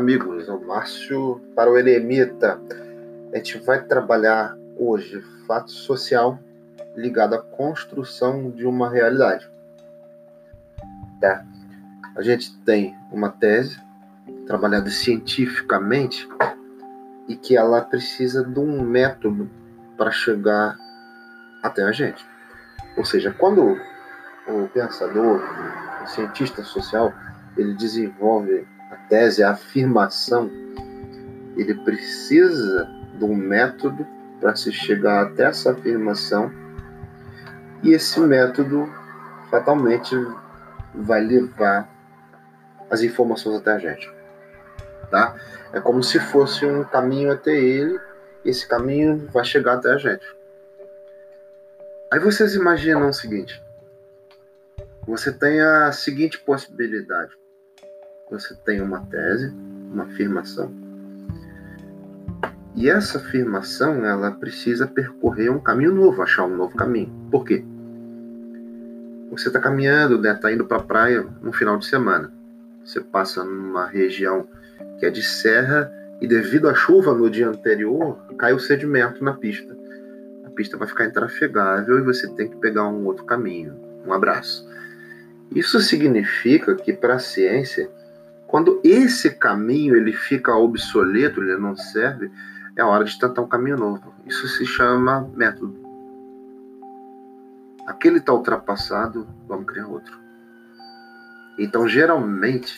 Amigos. O Márcio para o Eremita. A gente vai trabalhar hoje fato social ligado à construção de uma realidade. Tá? A gente tem uma tese trabalhada cientificamente e que ela precisa de um método para chegar até a gente. Ou seja, quando o pensador, o cientista social, ele desenvolve tese, a afirmação, ele precisa de um método para se chegar até essa afirmação e esse método fatalmente vai levar as informações até a gente, tá? É como se fosse um caminho até ele, e esse caminho vai chegar até a gente. Aí vocês imaginam o seguinte: você tem a seguinte possibilidade. Você tem uma tese, uma afirmação. E essa afirmação, ela precisa percorrer um caminho novo, achar um novo caminho. Por quê? Você está caminhando, está né, tá indo para a praia no final de semana. Você passa numa região que é de serra e devido à chuva no dia anterior, cai o sedimento na pista. A pista vai ficar intrafegável e você tem que pegar um outro caminho. Um abraço. Isso significa que para a ciência, quando esse caminho ele fica obsoleto, ele não serve, é hora de tentar um caminho novo. Isso se chama método. Aquele está ultrapassado, vamos criar outro. Então, geralmente,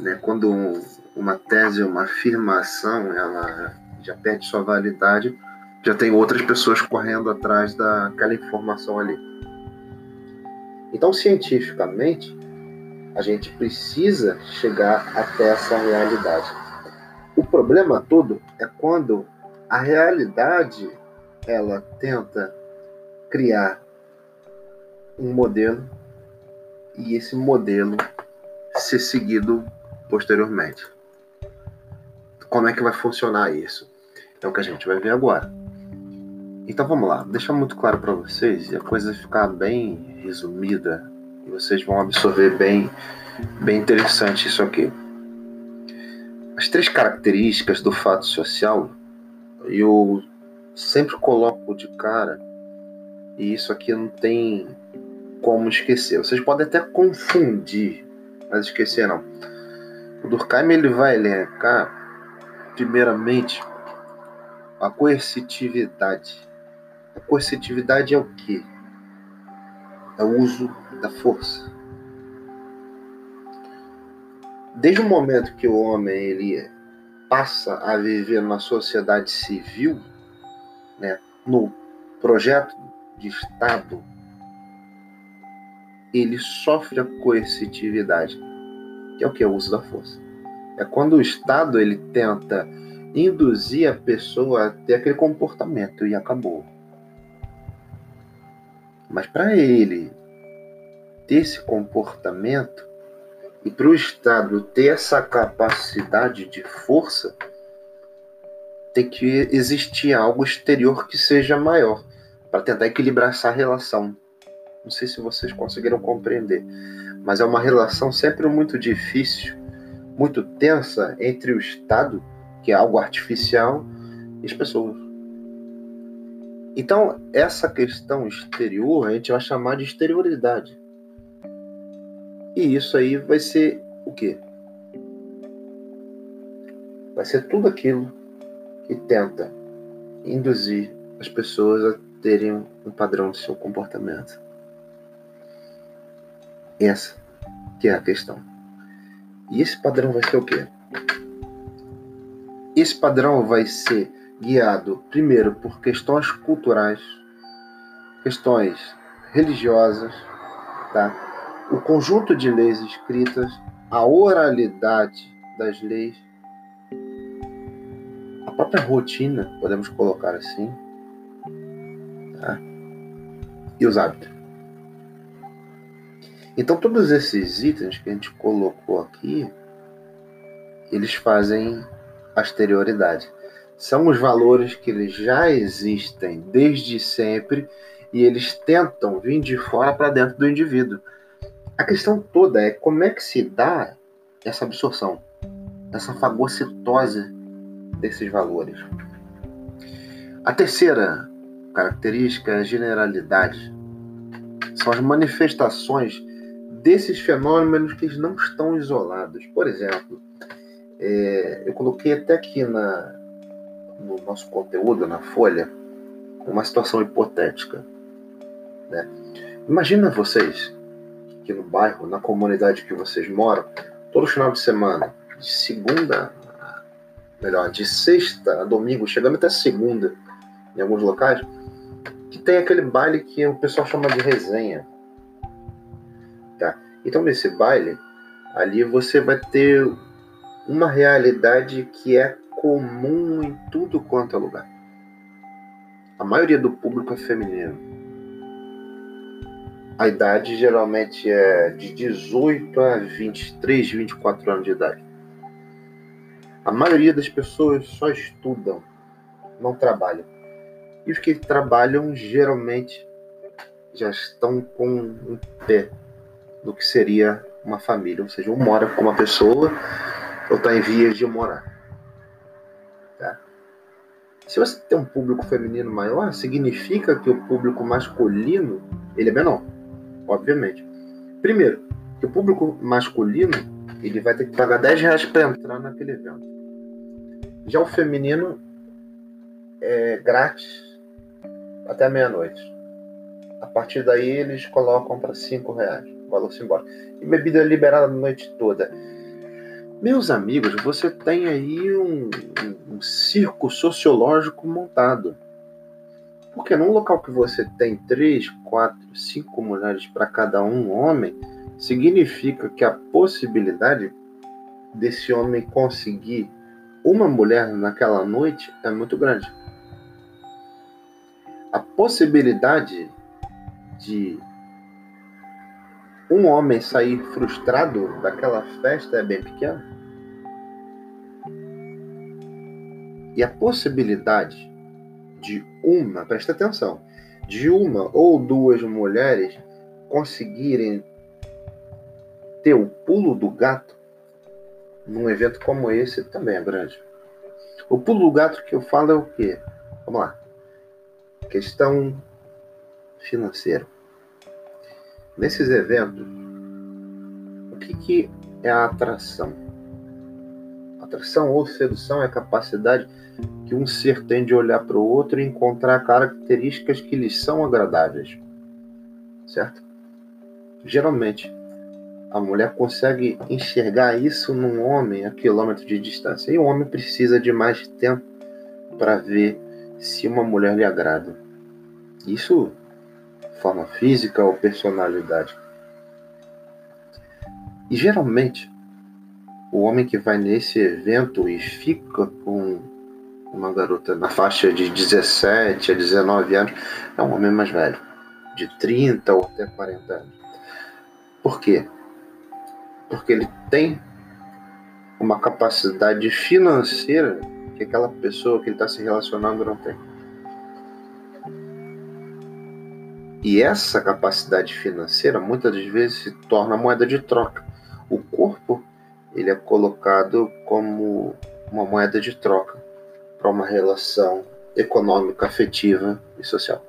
né, quando uma tese, uma afirmação, ela já perde sua validade, já tem outras pessoas correndo atrás daquela informação ali. Então, cientificamente, a gente precisa chegar até essa realidade. O problema todo é quando a realidade ela tenta criar um modelo e esse modelo ser seguido posteriormente. Como é que vai funcionar isso? É o que a gente vai ver agora. Então vamos lá, deixar muito claro para vocês e a coisa ficar bem resumida e vocês vão absorver bem, bem interessante isso aqui. As três características do fato social eu sempre coloco de cara e isso aqui não tem como esquecer. Vocês podem até confundir, mas esquecer não. O Durkheim ele vai elencar primeiramente a coercitividade. A coercitividade é o que? É o uso da força. Desde o momento que o homem ele passa a viver na sociedade civil, né, no projeto de Estado, ele sofre a coercitividade, que é o que? O uso da força. É quando o Estado ele tenta induzir a pessoa a ter aquele comportamento e acabou. Mas para ele ter esse comportamento e para o Estado ter essa capacidade de força, tem que existir algo exterior que seja maior para tentar equilibrar essa relação. Não sei se vocês conseguiram compreender, mas é uma relação sempre muito difícil, muito tensa entre o Estado, que é algo artificial, e as pessoas. Então, essa questão exterior a gente vai chamar de exterioridade. E isso aí vai ser o quê? Vai ser tudo aquilo que tenta induzir as pessoas a terem um padrão de seu comportamento. Essa que é a questão. E esse padrão vai ser o quê? Esse padrão vai ser guiado primeiro por questões culturais, questões religiosas, tá? O conjunto de leis escritas, a oralidade das leis, a própria rotina, podemos colocar assim, tá? e os hábitos. Então, todos esses itens que a gente colocou aqui, eles fazem a exterioridade são os valores que eles já existem desde sempre e eles tentam vir de fora para dentro do indivíduo. A questão toda é como é que se dá essa absorção, essa fagocitose desses valores. A terceira característica é a generalidade. São as manifestações desses fenômenos que não estão isolados. Por exemplo, é, eu coloquei até aqui na, no nosso conteúdo, na folha, uma situação hipotética. Né? Imagina vocês que no bairro, na comunidade que vocês moram, todo final de semana, de segunda, melhor, de sexta a domingo, chegando até segunda, em alguns locais, que tem aquele baile que o pessoal chama de resenha. Tá? Então, nesse baile, ali você vai ter uma realidade que é comum em tudo quanto é lugar. A maioria do público é feminino. A idade geralmente é de 18 a 23, 24 anos de idade. A maioria das pessoas só estudam, não trabalham. E os que trabalham geralmente já estão com um pé no que seria uma família, ou seja, um mora com uma pessoa ou está em vias de morar. Tá? Se você tem um público feminino maior, significa que o público masculino ele é menor, obviamente. Primeiro, que o público masculino ele vai ter que pagar 10 reais para entrar naquele evento. Já o feminino é grátis até meia-noite. A partir daí eles colocam para cinco reais, valor simbólico. E bebida liberada a noite toda. Meus amigos, você tem aí um, um, um circo sociológico montado. Porque num local que você tem três, quatro, cinco mulheres para cada um homem, significa que a possibilidade desse homem conseguir uma mulher naquela noite é muito grande a possibilidade de um homem sair frustrado daquela festa é bem pequena. E a possibilidade de uma, presta atenção, de uma ou duas mulheres conseguirem ter o pulo do gato num evento como esse também é grande. O pulo do gato que eu falo é o quê? Vamos lá. Questão financeira. Nesses eventos, o que, que é a atração? Atração ou sedução é a capacidade que um ser tem de olhar para o outro e encontrar características que lhes são agradáveis. Certo? Geralmente, a mulher consegue enxergar isso num homem a quilômetro de distância. E o homem precisa de mais tempo para ver se uma mulher lhe agrada. Isso forma física ou personalidade. E geralmente, o homem que vai nesse evento e fica com uma garota na faixa de 17 a 19 anos é um homem mais velho, de 30 ou até 40 anos. Por quê? Porque ele tem uma capacidade financeira que aquela pessoa que ele está se relacionando não tem. E essa capacidade financeira muitas vezes se torna moeda de troca. O corpo ele é colocado como uma moeda de troca para uma relação econômica, afetiva e social.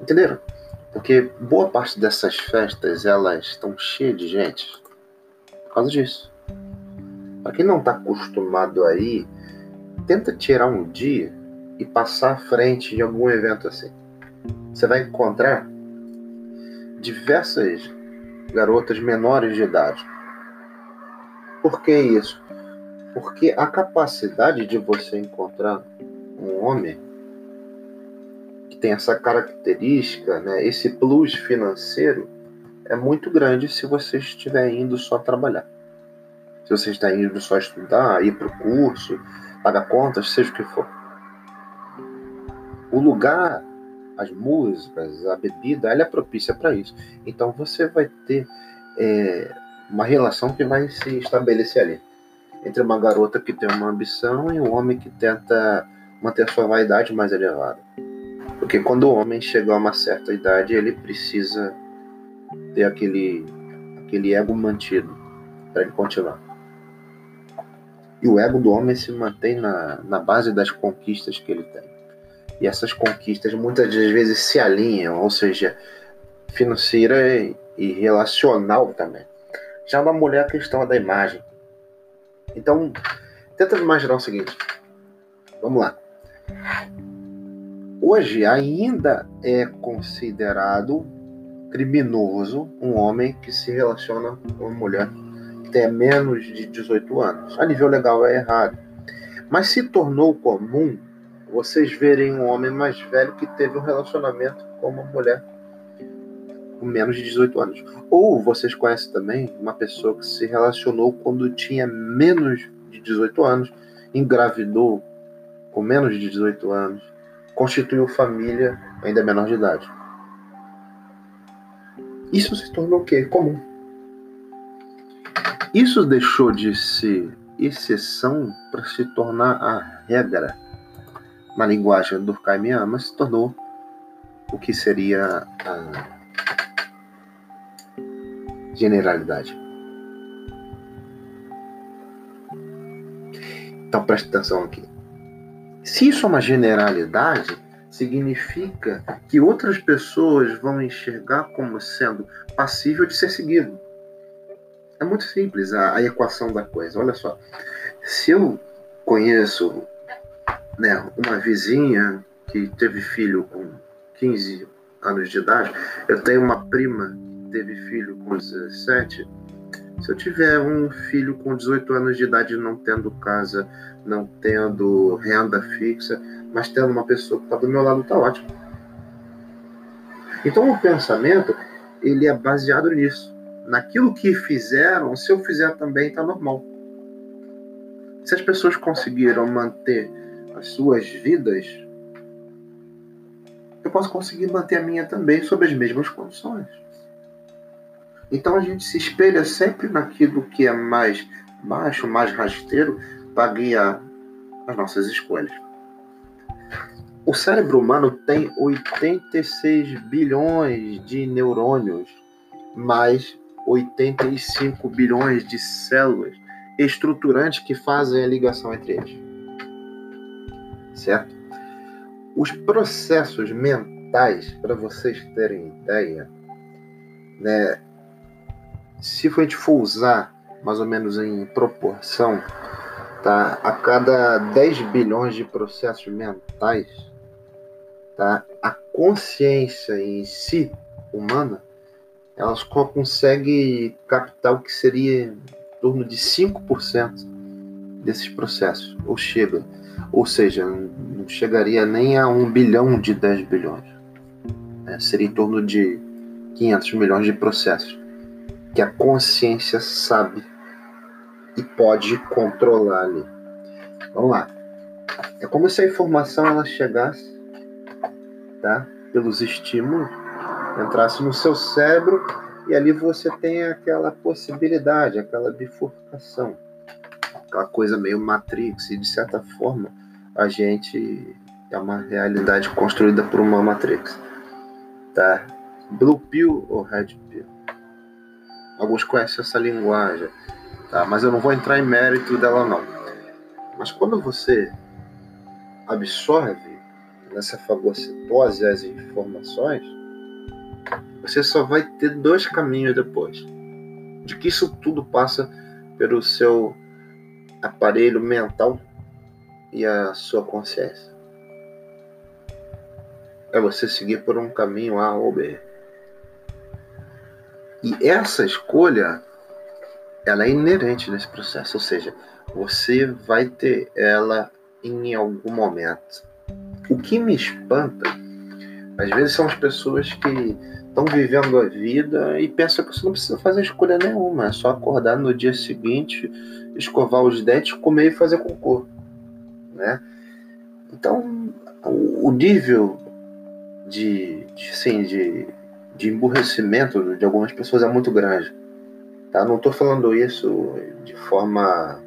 Entenderam? Porque boa parte dessas festas elas estão cheias de gente por causa disso. Para quem não está acostumado aí, tenta tirar um dia e passar à frente de algum evento assim. Você vai encontrar diversas garotas menores de idade. Por que isso? Porque a capacidade de você encontrar um homem que tem essa característica, né, esse plus financeiro, é muito grande se você estiver indo só trabalhar se você está indo só estudar, ir para o curso, pagar contas, seja o que for. O lugar, as músicas, a bebida, ela é propícia para isso. Então você vai ter é, uma relação que vai se estabelecer ali entre uma garota que tem uma ambição e um homem que tenta manter sua vaidade mais elevada. Porque quando o homem chega a uma certa idade, ele precisa ter aquele, aquele ego mantido para ele continuar. E o ego do homem se mantém na, na base das conquistas que ele tem. E essas conquistas muitas das vezes se alinham, ou seja, financeira e relacional também. Já na mulher, a questão é da imagem. Então, tenta imaginar o seguinte. Vamos lá. Hoje ainda é considerado criminoso um homem que se relaciona com uma mulher que tem menos de 18 anos. A nível legal é errado. Mas se tornou comum vocês verem um homem mais velho que teve um relacionamento com uma mulher com menos de 18 anos. Ou vocês conhecem também uma pessoa que se relacionou quando tinha menos de 18 anos, engravidou com menos de 18 anos, constituiu família ainda menor de idade. Isso se tornou o quê? Comum. Isso deixou de ser exceção para se tornar a regra na linguagem durkheimiana, mas se tornou o que seria a generalidade. Então preste atenção aqui. Se isso é uma generalidade, significa que outras pessoas vão enxergar como sendo passível de ser seguido. É muito simples a, a equação da coisa. Olha só. Se eu conheço né, uma vizinha que teve filho com 15 anos de idade, eu tenho uma prima teve filho com 17. Se eu tiver um filho com 18 anos de idade não tendo casa, não tendo renda fixa, mas tendo uma pessoa que está do meu lado, está ótimo. Então o pensamento ele é baseado nisso. Naquilo que fizeram, se eu fizer também, está normal. Se as pessoas conseguiram manter as suas vidas, eu posso conseguir manter a minha também sob as mesmas condições. Então a gente se espelha sempre naquilo que é mais baixo, mais rasteiro, para guiar as nossas escolhas. O cérebro humano tem 86 bilhões de neurônios, mais 85 bilhões de células estruturantes que fazem a ligação entre eles. Certo? Os processos mentais, para vocês terem ideia, né, se a gente for usar mais ou menos em proporção, tá? A cada 10 bilhões de processos mentais, tá? A consciência em si humana, elas consegue captar o que seria em torno de 5% desses processos, ou chega, ou seja, não chegaria nem a 1 bilhão de 10 bilhões. Né? Seria em torno de 500 milhões de processos que a consciência sabe e pode controlar ali. Vamos lá. É como se a informação ela chegasse, tá? Pelos estímulos, entrasse no seu cérebro e ali você tem aquela possibilidade, aquela bifurcação, aquela coisa meio Matrix e de certa forma a gente é uma realidade construída por uma Matrix, tá? Blue Pill ou Red Pill? Alguns conhecem essa linguagem tá? Mas eu não vou entrar em mérito dela não. Mas quando você absorve nessa fagocitose as informações, você só vai ter dois caminhos depois. De que isso tudo passa pelo seu aparelho mental e a sua consciência. É você seguir por um caminho A ou B. E essa escolha ela é inerente nesse processo, ou seja, você vai ter ela em algum momento. O que me espanta, às vezes, são as pessoas que estão vivendo a vida e pensam que você não precisa fazer escolha nenhuma, é só acordar no dia seguinte, escovar os dentes, comer e fazer cocô, né? Então, o nível de, de, assim, de, de emburrecimento de algumas pessoas é muito grande. Tá? Não estou falando isso de forma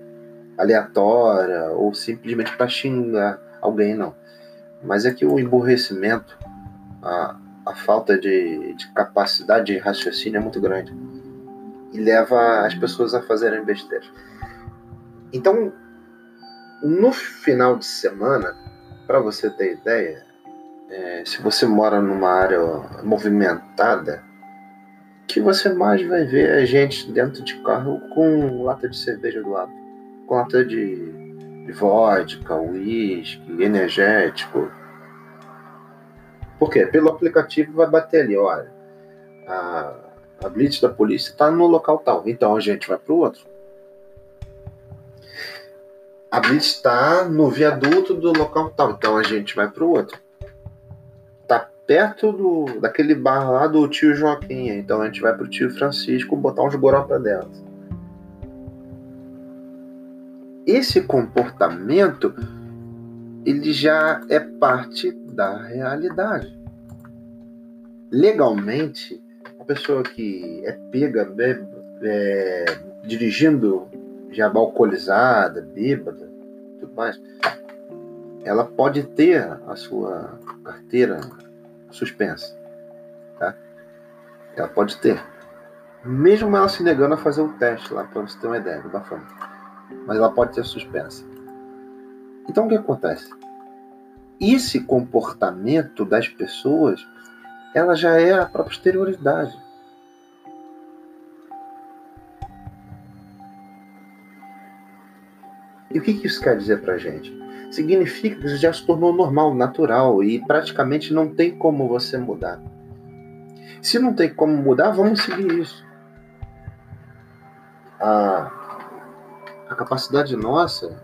aleatória ou simplesmente para xingar alguém, não. Mas é que o emburrecimento, a, a falta de, de capacidade de raciocínio é muito grande. E leva as pessoas a fazerem besteiras. Então, no final de semana, para você ter ideia, é, se você mora numa área movimentada, que você mais vai ver é gente dentro de carro com lata de cerveja do lado, com lata de, de vodka, uísque, energético. Por quê? Pelo aplicativo vai bater ali, olha, a, a blitz da polícia está no local tal, então a gente vai para o outro. A blitz está no viaduto do local tal, então a gente vai para o outro perto do, daquele bar lá do tio Joaquim. Então a gente vai pro tio Francisco botar uns goró pra dentro. Esse comportamento ele já é parte da realidade. Legalmente, a pessoa que é pega bebe, é, dirigindo já alcoolizada, bêbada, tudo mais, ela pode ter a sua carteira suspensa. Tá? Ela pode ter. Mesmo ela se negando a fazer o teste lá, para você ter uma ideia do bafão. Mas ela pode ser suspensa. Então o que acontece? Esse comportamento das pessoas, ela já é a própria exterioridade. E o que isso quer dizer para gente? significa que já se tornou normal, natural e praticamente não tem como você mudar. Se não tem como mudar, vamos seguir isso. A, a capacidade nossa,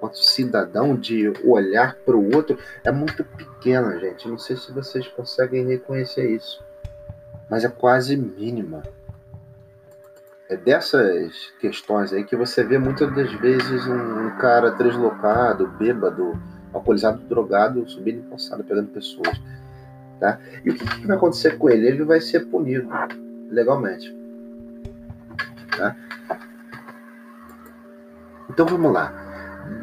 quanto cidadão, de olhar para o outro é muito pequena, gente. Não sei se vocês conseguem reconhecer isso, mas é quase mínima. É dessas questões aí que você vê muitas das vezes um, cara deslocado, bêbado, alcoolizado, drogado, subindo em calçada, pegando pessoas. Tá? E o que, que, vai acontecer com ele? Ele vai ser punido legalmente. Tá? Então vamos lá.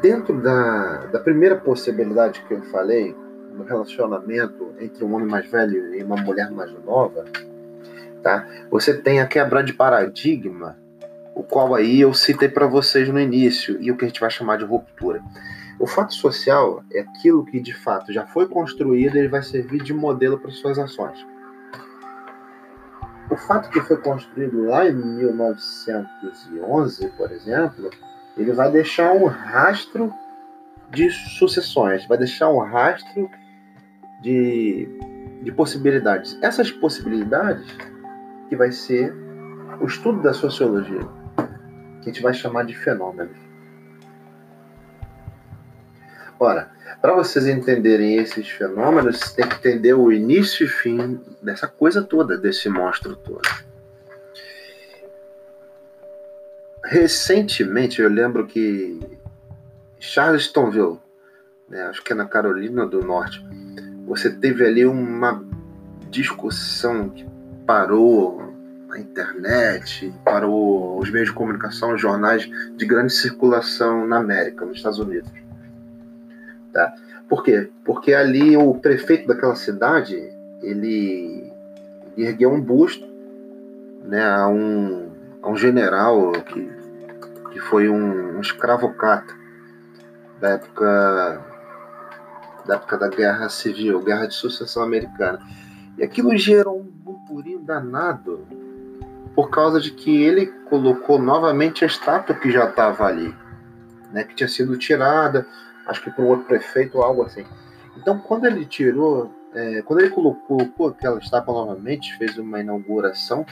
Dentro da, da primeira possibilidade que eu falei, no relacionamento entre um homem mais velho e uma mulher mais nova, tá? Você tem a quebra de paradigma, o qual aí eu citei para vocês no início, e o que a gente vai chamar de ruptura. O fato social é aquilo que de fato já foi construído e ele vai servir de modelo para suas ações. O fato que foi construído lá em 1911, por exemplo, ele vai deixar um rastro de sucessões, vai deixar um rastro de, de possibilidades. Essas possibilidades que vai ser o estudo da sociologia, que a gente vai chamar de fenômenos. Ora, para vocês entenderem esses fenômenos, você tem que entender o início e fim dessa coisa toda, desse monstro todo. Recentemente, eu lembro que Charlestonville, né, acho que é na Carolina do Norte, você teve ali uma discussão que parou a internet, parou os meios de comunicação, os jornais de grande circulação na América, nos Estados Unidos. Tá? Por quê? Porque ali o prefeito daquela cidade, ele ergueu um busto né, a, um, a um general que, que foi um, um escravocata da época da época da Guerra Civil, Guerra de Sucessão Americana. E aquilo gerou um burburinho danado por causa de que ele colocou novamente a estátua que já estava ali, né, que tinha sido tirada, acho que por outro prefeito ou algo assim. Então, quando ele tirou, é, quando ele colocou, colocou aquela estátua novamente, fez uma inauguração,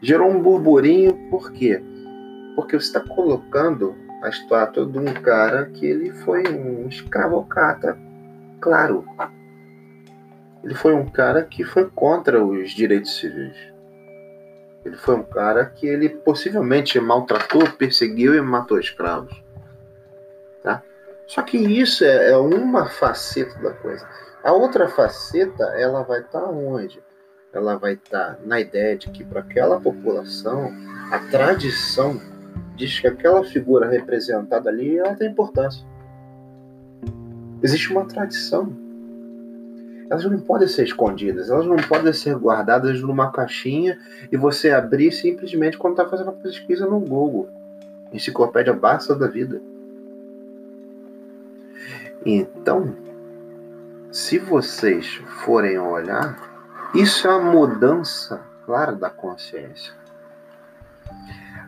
gerou um burburinho, por quê? Porque você está colocando a estátua de um cara que ele foi um escravocata, claro, ele foi um cara que foi contra os direitos civis. Ele foi um cara que ele possivelmente maltratou, perseguiu e matou escravos. Tá? Só que isso é, é uma faceta da coisa. A outra faceta, ela vai estar tá onde? Ela vai estar tá na ideia de que para aquela população, a tradição diz que aquela figura representada ali, ela tem importância. Existe uma tradição elas não podem ser escondidas, elas não podem ser guardadas numa caixinha e você abrir simplesmente quando está fazendo uma pesquisa no Google. Enciclopédia basta da vida. Então, se vocês forem olhar, isso é a mudança clara da consciência.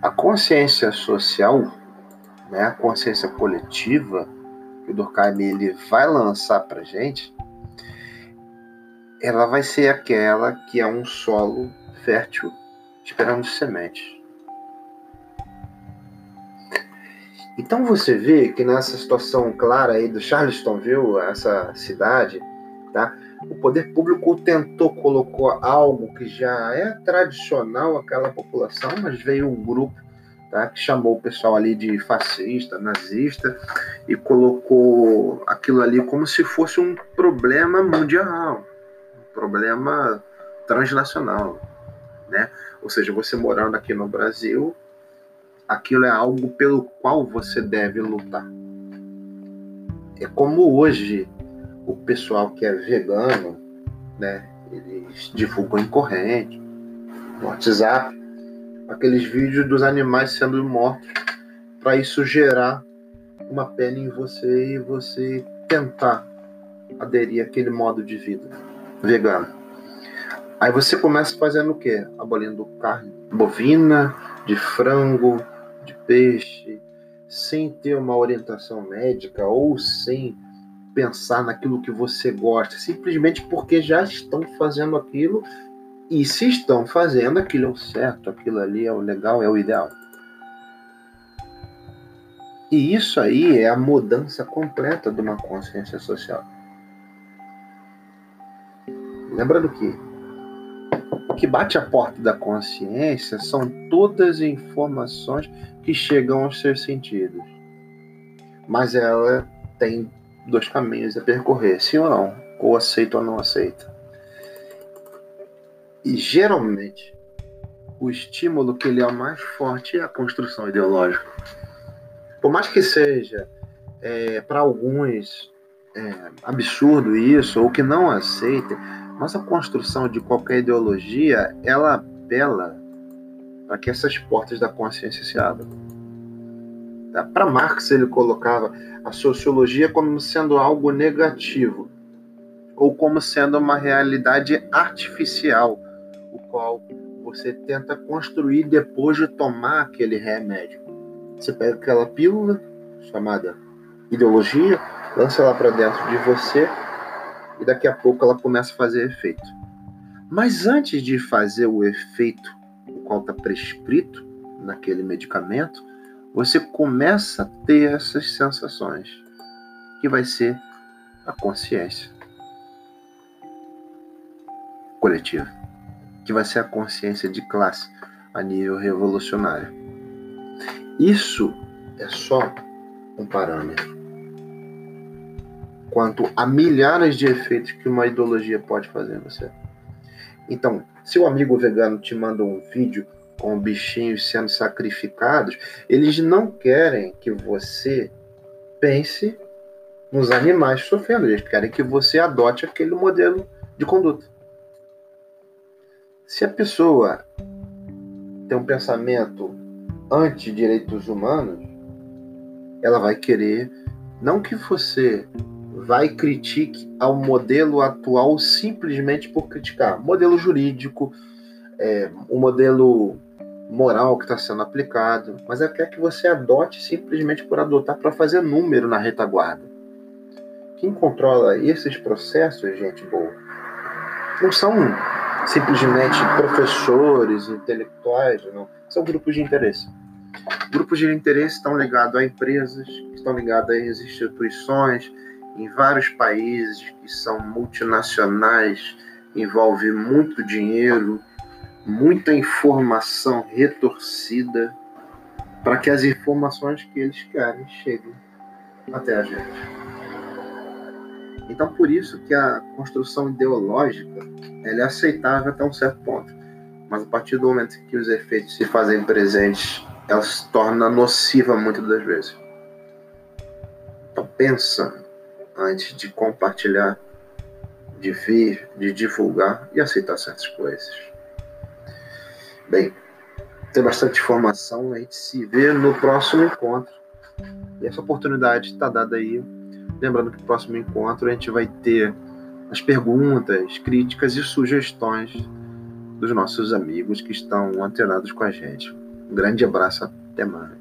A consciência social, né, a consciência coletiva que o Durkheim ele vai lançar para gente, ela vai ser aquela que é um solo fértil esperando semente. Então você vê que nessa situação clara aí do Charlestonville, essa cidade, tá? O poder público tentou colocou algo que já é tradicional àquela população, mas veio um grupo tá, que chamou o pessoal ali de fascista, nazista e colocou aquilo ali como se fosse um problema mundial, problema transnacional, né? Ou seja, você morando aqui no Brasil, aquilo é algo pelo qual você deve lutar. É como hoje o pessoal que é vegano, né, eles divulgam em corrente, no WhatsApp, aqueles vídeos dos animais sendo mortos, para isso gerar uma pena em você e você tentar aderir àquele modo de vida vegano. Aí você começa fazendo o quê? Abolindo carne bovina, de frango, de peixe, sem ter uma orientação médica ou sem pensar naquilo que você gosta, simplesmente porque já estão fazendo aquilo e se estão fazendo aquilo é o certo, aquilo ali é o legal, é o ideal. E isso aí é a mudança completa de uma consciência social. Lembra do que? O que bate a porta da consciência são todas as informações que chegam aos seus sentidos. Mas ela tem dois caminhos a percorrer, sim ou não, ou aceita ou não aceita. E geralmente o estímulo que ele é o mais forte é a construção ideológica. Por mais que seja é, para alguns é, absurdo isso, ou que não aceitem, mas a construção de qualquer ideologia ela apela para que essas portas da consciência se abram. Tá? Para Marx, ele colocava a sociologia como sendo algo negativo, ou como sendo uma realidade artificial, o qual você tenta construir depois de tomar aquele remédio. Você pega aquela pílula chamada ideologia, lança ela para dentro de você e daqui a pouco ela começa a fazer efeito. Mas antes de fazer o efeito qual está prescrito naquele medicamento, você começa a ter essas sensações, que vai ser a consciência coletiva, que vai ser a consciência de classe a nível revolucionário. Isso é só um parâmetro. Quanto a milhares de efeitos que uma ideologia pode fazer em você. Então, se o amigo vegano te manda um vídeo com bichinhos sendo sacrificados, eles não querem que você pense nos animais sofrendo, eles querem que você adote aquele modelo de conduta. Se a pessoa tem um pensamento anti-direitos humanos, ela vai querer não que você vai critique ao modelo atual simplesmente por criticar. Modelo jurídico, é, o modelo moral que está sendo aplicado, mas ela quer que você adote simplesmente por adotar para fazer número na retaguarda. Quem controla esses processos, gente boa, não são simplesmente professores, intelectuais, não. São grupos de interesse. Grupos de interesse estão ligados a empresas, estão ligados a instituições, em vários países que são multinacionais, envolve muito dinheiro, muita informação retorcida para que as informações que eles querem cheguem até a gente. Então, por isso que a construção ideológica ela é aceitável até um certo ponto. Mas a partir do momento que os efeitos se fazem presentes, ela se torna nociva muitas das vezes. Então, pensa antes de compartilhar, de vir, de divulgar e aceitar certas coisas. Bem, tem bastante informação, a gente se vê no próximo encontro. E essa oportunidade está dada aí Lembrando que no próximo encontro a gente vai ter as perguntas, críticas e sugestões dos nossos amigos que estão antenados com a gente. Um grande abraço, até mais.